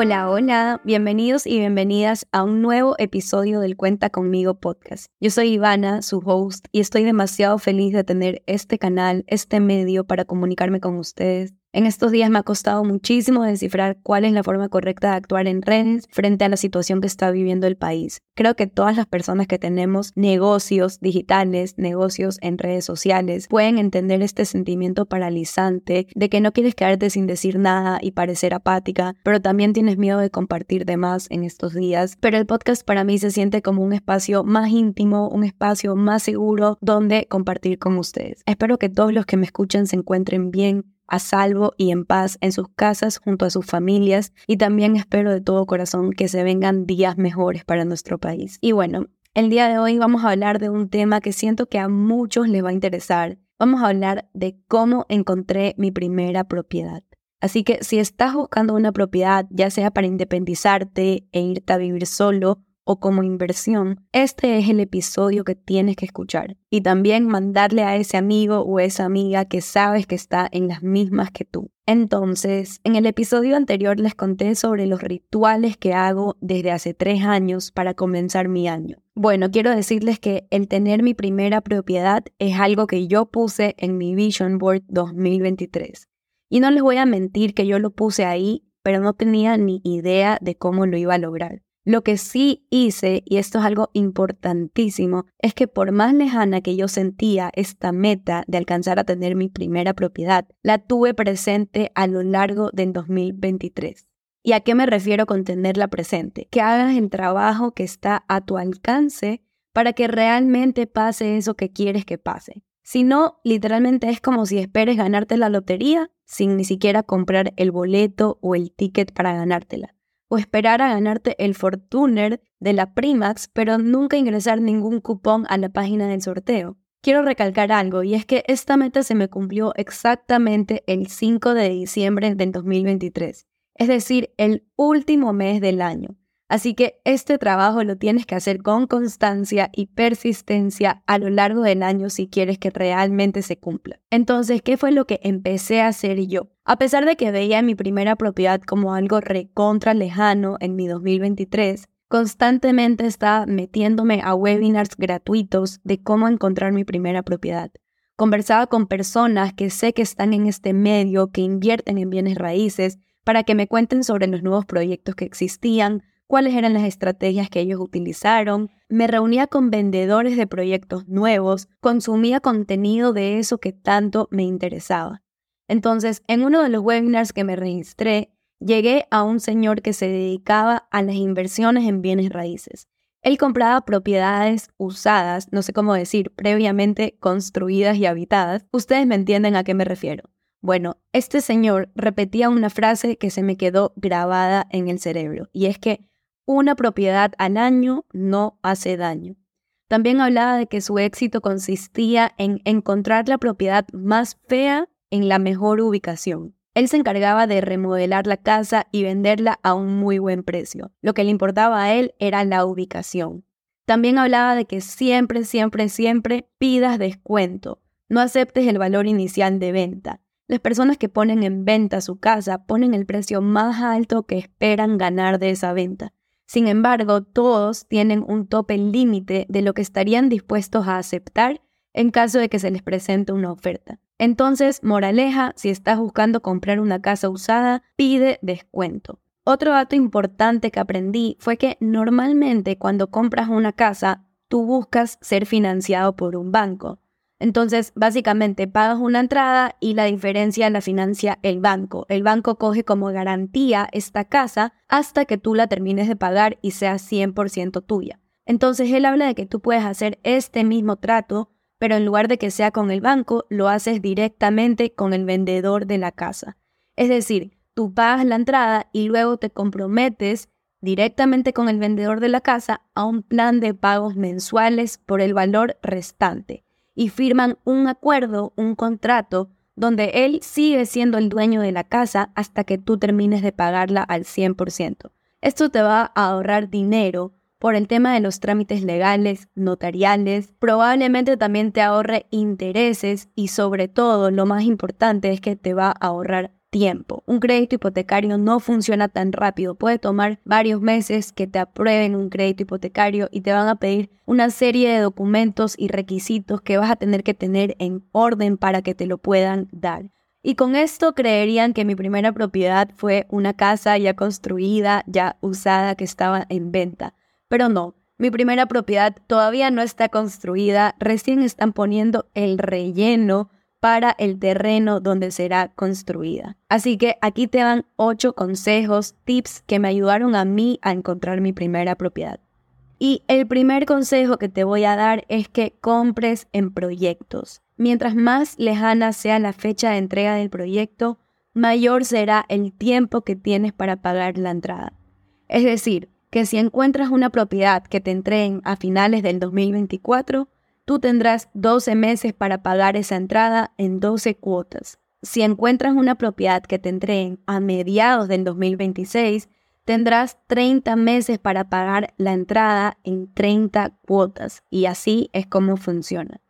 Hola, hola, bienvenidos y bienvenidas a un nuevo episodio del Cuenta conmigo podcast. Yo soy Ivana, su host, y estoy demasiado feliz de tener este canal, este medio para comunicarme con ustedes en estos días me ha costado muchísimo descifrar cuál es la forma correcta de actuar en redes frente a la situación que está viviendo el país. Creo que todas las personas que tenemos negocios digitales, negocios en redes sociales, pueden entender este sentimiento paralizante de que no quieres quedarte sin decir nada y parecer apática, pero también tienes miedo de compartir de más en estos días. Pero el podcast para mí se siente como un espacio más íntimo, un espacio más seguro donde compartir con ustedes. Espero que todos los que me escuchen se encuentren bien a salvo y en paz en sus casas junto a sus familias y también espero de todo corazón que se vengan días mejores para nuestro país. Y bueno, el día de hoy vamos a hablar de un tema que siento que a muchos les va a interesar. Vamos a hablar de cómo encontré mi primera propiedad. Así que si estás buscando una propiedad, ya sea para independizarte e irte a vivir solo o como inversión, este es el episodio que tienes que escuchar. Y también mandarle a ese amigo o esa amiga que sabes que está en las mismas que tú. Entonces, en el episodio anterior les conté sobre los rituales que hago desde hace tres años para comenzar mi año. Bueno, quiero decirles que el tener mi primera propiedad es algo que yo puse en mi Vision Board 2023. Y no les voy a mentir que yo lo puse ahí, pero no tenía ni idea de cómo lo iba a lograr. Lo que sí hice, y esto es algo importantísimo, es que por más lejana que yo sentía esta meta de alcanzar a tener mi primera propiedad, la tuve presente a lo largo del 2023. ¿Y a qué me refiero con tenerla presente? Que hagas el trabajo que está a tu alcance para que realmente pase eso que quieres que pase. Si no, literalmente es como si esperes ganarte la lotería sin ni siquiera comprar el boleto o el ticket para ganártela o esperar a ganarte el Fortuner de la Primax, pero nunca ingresar ningún cupón a la página del sorteo. Quiero recalcar algo, y es que esta meta se me cumplió exactamente el 5 de diciembre del 2023, es decir, el último mes del año. Así que este trabajo lo tienes que hacer con constancia y persistencia a lo largo del año si quieres que realmente se cumpla. Entonces, ¿qué fue lo que empecé a hacer yo? A pesar de que veía mi primera propiedad como algo recontra lejano en mi 2023, constantemente estaba metiéndome a webinars gratuitos de cómo encontrar mi primera propiedad. Conversaba con personas que sé que están en este medio, que invierten en bienes raíces, para que me cuenten sobre los nuevos proyectos que existían, cuáles eran las estrategias que ellos utilizaron, me reunía con vendedores de proyectos nuevos, consumía contenido de eso que tanto me interesaba. Entonces, en uno de los webinars que me registré, llegué a un señor que se dedicaba a las inversiones en bienes raíces. Él compraba propiedades usadas, no sé cómo decir, previamente construidas y habitadas. Ustedes me entienden a qué me refiero. Bueno, este señor repetía una frase que se me quedó grabada en el cerebro, y es que una propiedad al año no hace daño. También hablaba de que su éxito consistía en encontrar la propiedad más fea en la mejor ubicación. Él se encargaba de remodelar la casa y venderla a un muy buen precio. Lo que le importaba a él era la ubicación. También hablaba de que siempre, siempre, siempre pidas descuento. No aceptes el valor inicial de venta. Las personas que ponen en venta su casa ponen el precio más alto que esperan ganar de esa venta. Sin embargo, todos tienen un tope límite de lo que estarían dispuestos a aceptar en caso de que se les presente una oferta. Entonces, moraleja, si estás buscando comprar una casa usada, pide descuento. Otro dato importante que aprendí fue que normalmente cuando compras una casa, tú buscas ser financiado por un banco. Entonces, básicamente pagas una entrada y la diferencia la financia el banco. El banco coge como garantía esta casa hasta que tú la termines de pagar y sea 100% tuya. Entonces, él habla de que tú puedes hacer este mismo trato, pero en lugar de que sea con el banco, lo haces directamente con el vendedor de la casa. Es decir, tú pagas la entrada y luego te comprometes directamente con el vendedor de la casa a un plan de pagos mensuales por el valor restante y firman un acuerdo, un contrato, donde él sigue siendo el dueño de la casa hasta que tú termines de pagarla al 100%. Esto te va a ahorrar dinero por el tema de los trámites legales, notariales, probablemente también te ahorre intereses y sobre todo lo más importante es que te va a ahorrar tiempo. Un crédito hipotecario no funciona tan rápido. Puede tomar varios meses que te aprueben un crédito hipotecario y te van a pedir una serie de documentos y requisitos que vas a tener que tener en orden para que te lo puedan dar. Y con esto creerían que mi primera propiedad fue una casa ya construida, ya usada, que estaba en venta. Pero no, mi primera propiedad todavía no está construida, recién están poniendo el relleno para el terreno donde será construida. Así que aquí te dan ocho consejos, tips que me ayudaron a mí a encontrar mi primera propiedad. Y el primer consejo que te voy a dar es que compres en proyectos. Mientras más lejana sea la fecha de entrega del proyecto, mayor será el tiempo que tienes para pagar la entrada. Es decir, que si encuentras una propiedad que te entreguen a finales del 2024, tú tendrás 12 meses para pagar esa entrada en 12 cuotas. Si encuentras una propiedad que te entreguen a mediados del 2026, tendrás 30 meses para pagar la entrada en 30 cuotas y así es como funciona.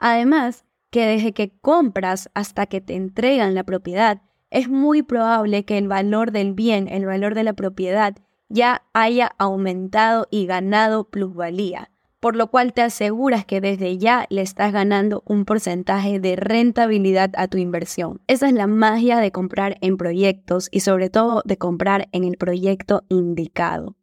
Además, que desde que compras hasta que te entregan la propiedad, es muy probable que el valor del bien, el valor de la propiedad, ya haya aumentado y ganado plusvalía por lo cual te aseguras que desde ya le estás ganando un porcentaje de rentabilidad a tu inversión. Esa es la magia de comprar en proyectos y sobre todo de comprar en el proyecto indicado.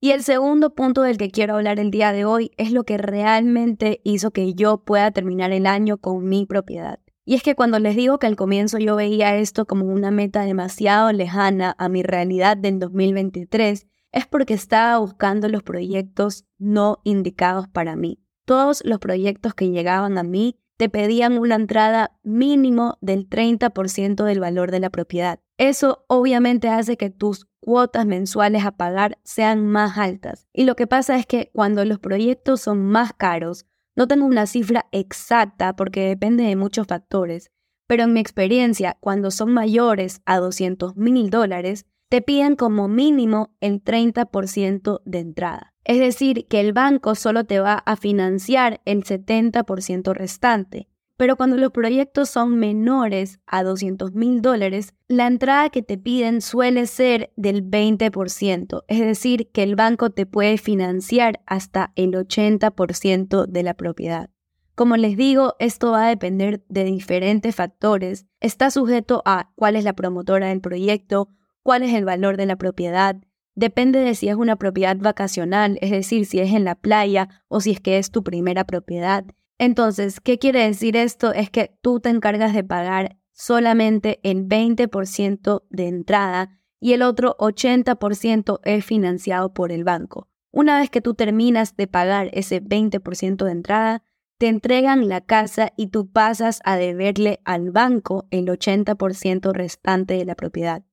Y el segundo punto del que quiero hablar el día de hoy es lo que realmente hizo que yo pueda terminar el año con mi propiedad. Y es que cuando les digo que al comienzo yo veía esto como una meta demasiado lejana a mi realidad del 2023, es porque estaba buscando los proyectos no indicados para mí. Todos los proyectos que llegaban a mí te pedían una entrada mínimo del 30% del valor de la propiedad. Eso obviamente hace que tus cuotas mensuales a pagar sean más altas. Y lo que pasa es que cuando los proyectos son más caros, no tengo una cifra exacta porque depende de muchos factores, pero en mi experiencia, cuando son mayores a 200 mil dólares, te piden como mínimo el 30% de entrada. Es decir, que el banco solo te va a financiar el 70% restante. Pero cuando los proyectos son menores a 200 mil dólares, la entrada que te piden suele ser del 20%, es decir, que el banco te puede financiar hasta el 80% de la propiedad. Como les digo, esto va a depender de diferentes factores. Está sujeto a cuál es la promotora del proyecto, cuál es el valor de la propiedad. Depende de si es una propiedad vacacional, es decir, si es en la playa o si es que es tu primera propiedad. Entonces, ¿qué quiere decir esto? Es que tú te encargas de pagar solamente el 20% de entrada y el otro 80% es financiado por el banco. Una vez que tú terminas de pagar ese 20% de entrada, te entregan la casa y tú pasas a deberle al banco el 80% restante de la propiedad.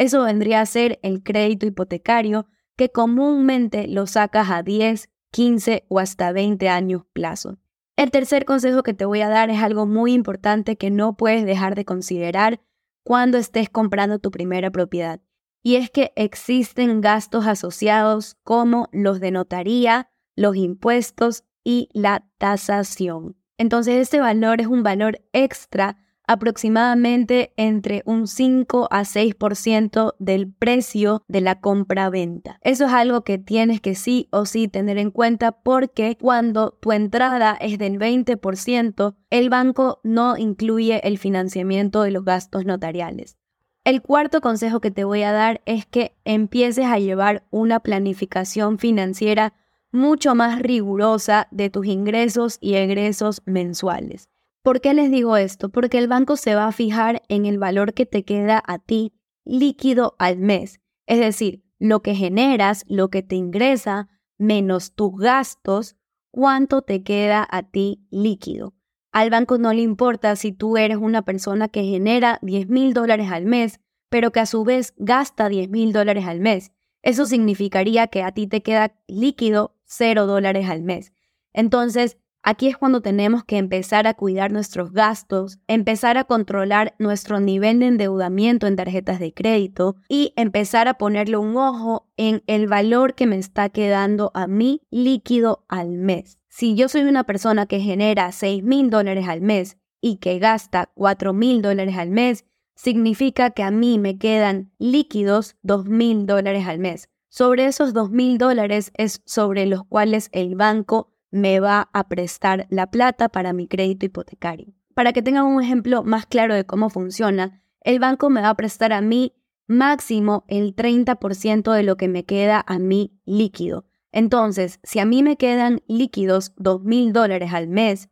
Eso vendría a ser el crédito hipotecario que comúnmente lo sacas a 10, 15 o hasta 20 años plazo. El tercer consejo que te voy a dar es algo muy importante que no puedes dejar de considerar cuando estés comprando tu primera propiedad. Y es que existen gastos asociados como los de notaría, los impuestos y la tasación. Entonces este valor es un valor extra aproximadamente entre un 5 a 6% del precio de la compra-venta. Eso es algo que tienes que sí o sí tener en cuenta porque cuando tu entrada es del 20%, el banco no incluye el financiamiento de los gastos notariales. El cuarto consejo que te voy a dar es que empieces a llevar una planificación financiera mucho más rigurosa de tus ingresos y egresos mensuales. ¿Por qué les digo esto? Porque el banco se va a fijar en el valor que te queda a ti líquido al mes. Es decir, lo que generas, lo que te ingresa, menos tus gastos, cuánto te queda a ti líquido. Al banco no le importa si tú eres una persona que genera 10 mil dólares al mes, pero que a su vez gasta 10 mil dólares al mes. Eso significaría que a ti te queda líquido 0 dólares al mes. Entonces, Aquí es cuando tenemos que empezar a cuidar nuestros gastos, empezar a controlar nuestro nivel de endeudamiento en tarjetas de crédito y empezar a ponerle un ojo en el valor que me está quedando a mí líquido al mes. Si yo soy una persona que genera 6 mil dólares al mes y que gasta 4 mil dólares al mes, significa que a mí me quedan líquidos dos mil dólares al mes. Sobre esos dos mil dólares es sobre los cuales el banco me va a prestar la plata para mi crédito hipotecario. Para que tengan un ejemplo más claro de cómo funciona, el banco me va a prestar a mí máximo el 30% de lo que me queda a mí líquido. Entonces, si a mí me quedan líquidos dos mil dólares al mes,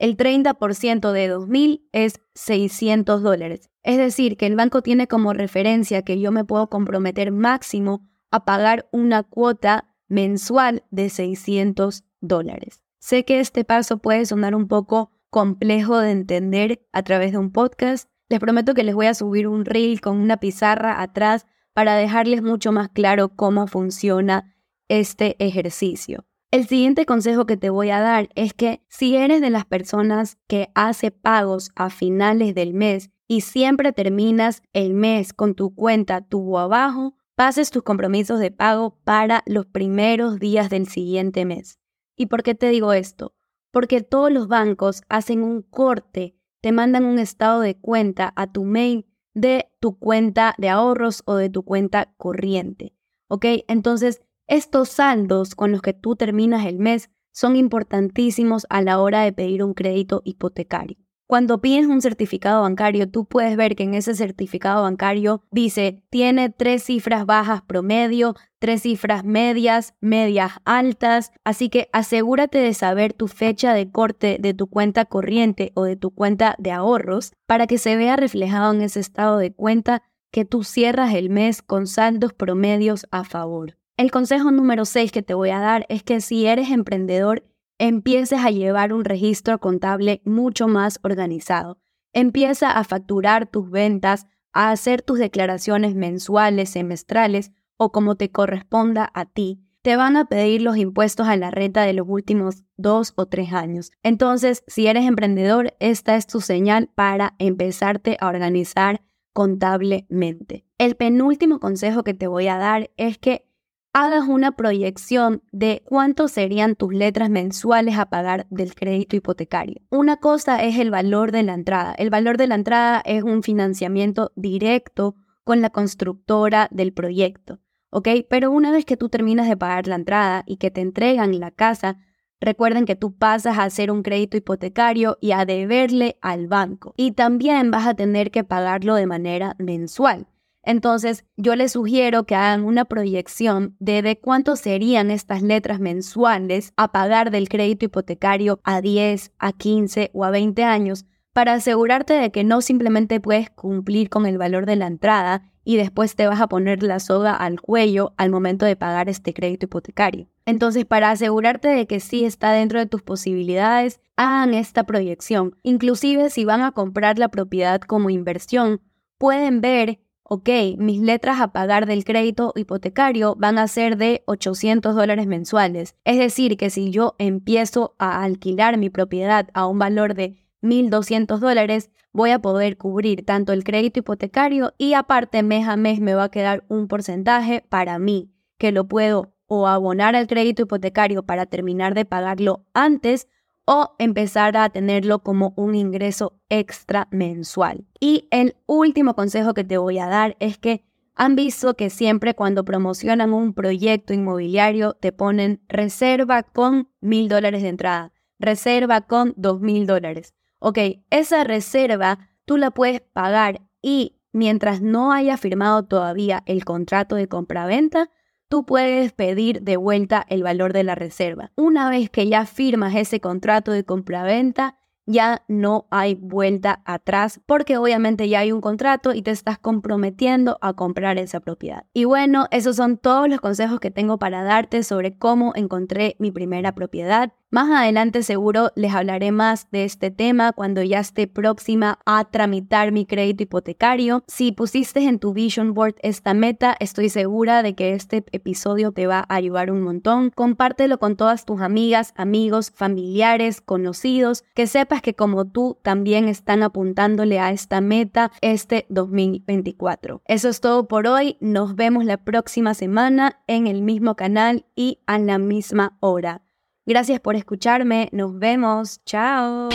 el 30% de 2.000 es 600 dólares. Es decir, que el banco tiene como referencia que yo me puedo comprometer máximo a pagar una cuota mensual de 600 dólares. Sé que este paso puede sonar un poco complejo de entender a través de un podcast. Les prometo que les voy a subir un reel con una pizarra atrás para dejarles mucho más claro cómo funciona este ejercicio. El siguiente consejo que te voy a dar es que si eres de las personas que hace pagos a finales del mes y siempre terminas el mes con tu cuenta tubo abajo, pases tus compromisos de pago para los primeros días del siguiente mes. ¿Y por qué te digo esto? Porque todos los bancos hacen un corte, te mandan un estado de cuenta a tu mail de tu cuenta de ahorros o de tu cuenta corriente. ¿Ok? Entonces, estos saldos con los que tú terminas el mes son importantísimos a la hora de pedir un crédito hipotecario. Cuando pides un certificado bancario, tú puedes ver que en ese certificado bancario dice, tiene tres cifras bajas promedio, tres cifras medias, medias altas, así que asegúrate de saber tu fecha de corte de tu cuenta corriente o de tu cuenta de ahorros para que se vea reflejado en ese estado de cuenta que tú cierras el mes con saldos promedios a favor. El consejo número 6 que te voy a dar es que si eres emprendedor, empieces a llevar un registro contable mucho más organizado. Empieza a facturar tus ventas, a hacer tus declaraciones mensuales, semestrales o como te corresponda a ti. Te van a pedir los impuestos a la renta de los últimos dos o tres años. Entonces, si eres emprendedor, esta es tu señal para empezarte a organizar contablemente. El penúltimo consejo que te voy a dar es que hagas una proyección de cuánto serían tus letras mensuales a pagar del crédito hipotecario. Una cosa es el valor de la entrada. El valor de la entrada es un financiamiento directo con la constructora del proyecto, ¿ok? Pero una vez que tú terminas de pagar la entrada y que te entregan la casa, recuerden que tú pasas a hacer un crédito hipotecario y a deberle al banco. Y también vas a tener que pagarlo de manera mensual. Entonces, yo les sugiero que hagan una proyección de, de cuánto serían estas letras mensuales a pagar del crédito hipotecario a 10, a 15 o a 20 años para asegurarte de que no simplemente puedes cumplir con el valor de la entrada y después te vas a poner la soga al cuello al momento de pagar este crédito hipotecario. Entonces, para asegurarte de que sí está dentro de tus posibilidades, hagan esta proyección. Inclusive si van a comprar la propiedad como inversión, pueden ver ok, mis letras a pagar del crédito hipotecario van a ser de 800 dólares mensuales. Es decir, que si yo empiezo a alquilar mi propiedad a un valor de 1.200 dólares, voy a poder cubrir tanto el crédito hipotecario y aparte mes a mes me va a quedar un porcentaje para mí, que lo puedo o abonar al crédito hipotecario para terminar de pagarlo antes o empezar a tenerlo como un ingreso extra mensual. Y el último consejo que te voy a dar es que han visto que siempre cuando promocionan un proyecto inmobiliario te ponen reserva con mil dólares de entrada, reserva con dos mil dólares. Ok, esa reserva tú la puedes pagar y mientras no haya firmado todavía el contrato de compraventa, tú puedes pedir de vuelta el valor de la reserva. Una vez que ya firmas ese contrato de compraventa, ya no hay vuelta atrás porque obviamente ya hay un contrato y te estás comprometiendo a comprar esa propiedad. Y bueno, esos son todos los consejos que tengo para darte sobre cómo encontré mi primera propiedad. Más adelante seguro les hablaré más de este tema cuando ya esté próxima a tramitar mi crédito hipotecario. Si pusiste en tu vision board esta meta, estoy segura de que este episodio te va a ayudar un montón. Compártelo con todas tus amigas, amigos, familiares, conocidos, que sepas que como tú también están apuntándole a esta meta este 2024. Eso es todo por hoy. Nos vemos la próxima semana en el mismo canal y a la misma hora. Gracias por escucharme. Nos vemos. Chao.